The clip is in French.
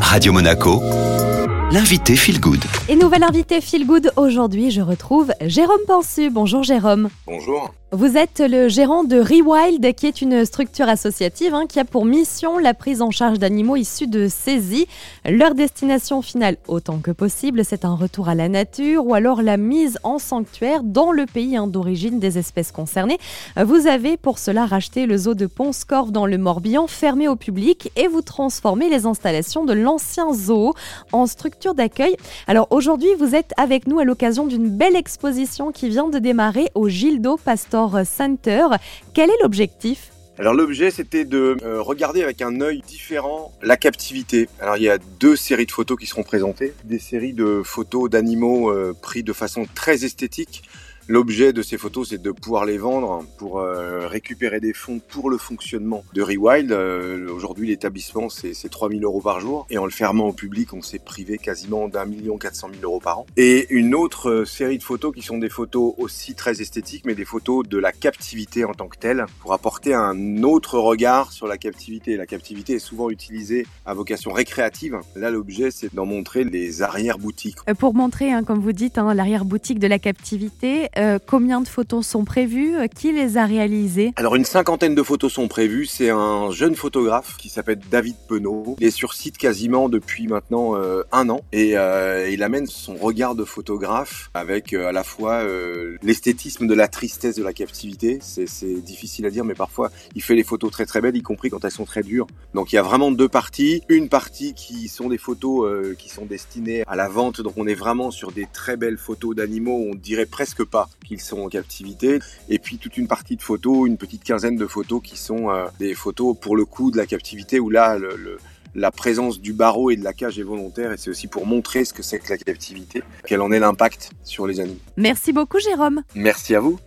Radio Monaco, l'invité Feel Good. Et nouvelle invité Feel Good, aujourd'hui je retrouve Jérôme Pensu. Bonjour Jérôme. Bonjour. Vous êtes le gérant de Rewild, qui est une structure associative hein, qui a pour mission la prise en charge d'animaux issus de saisies. Leur destination finale, autant que possible, c'est un retour à la nature ou alors la mise en sanctuaire dans le pays hein, d'origine des espèces concernées. Vous avez pour cela racheté le zoo de Pont-Scorff dans le Morbihan, fermé au public, et vous transformez les installations de l'ancien zoo en structure d'accueil. Alors aujourd'hui, vous êtes avec nous à l'occasion d'une belle exposition qui vient de démarrer au Gildo Pastor Center. Quel est l'objectif? Alors l'objet c'était de euh, regarder avec un œil différent la captivité. Alors il y a deux séries de photos qui seront présentées, des séries de photos d'animaux euh, pris de façon très esthétique L'objet de ces photos, c'est de pouvoir les vendre pour euh, récupérer des fonds pour le fonctionnement de Rewild. Euh, aujourd'hui, l'établissement, c'est 3000 euros par jour. Et en le fermant au public, on s'est privé quasiment d'un million quatre cent mille euros par an. Et une autre euh, série de photos qui sont des photos aussi très esthétiques, mais des photos de la captivité en tant que telle, pour apporter un autre regard sur la captivité. La captivité est souvent utilisée à vocation récréative. Là, l'objet, c'est d'en montrer les arrière-boutiques. Pour montrer, hein, comme vous dites, hein, l'arrière-boutique de la captivité, euh, combien de photos sont prévues? Qui les a réalisées? Alors une cinquantaine de photos sont prévues. C'est un jeune photographe qui s'appelle David Penaud. Il est sur site quasiment depuis maintenant euh, un an et euh, il amène son regard de photographe avec à la fois l'esthétisme de la tristesse de la captivité. C'est difficile à dire, mais parfois il fait les photos très très belles, y compris quand elles sont très dures. Donc il y a vraiment deux parties. Une partie qui sont des photos qui sont destinées à la vente. Donc on est vraiment sur des très belles photos d'animaux. On dirait presque pas qu'ils sont en captivité. Et puis toute une partie de photos, une petite quinzaine de photos qui sont euh, des photos pour le coup de la captivité où là, la présence du barreau et de la cage est volontaire et c'est aussi pour montrer ce que c'est que la captivité, quel en est l'impact sur les animaux. Merci beaucoup Jérôme. Merci à vous.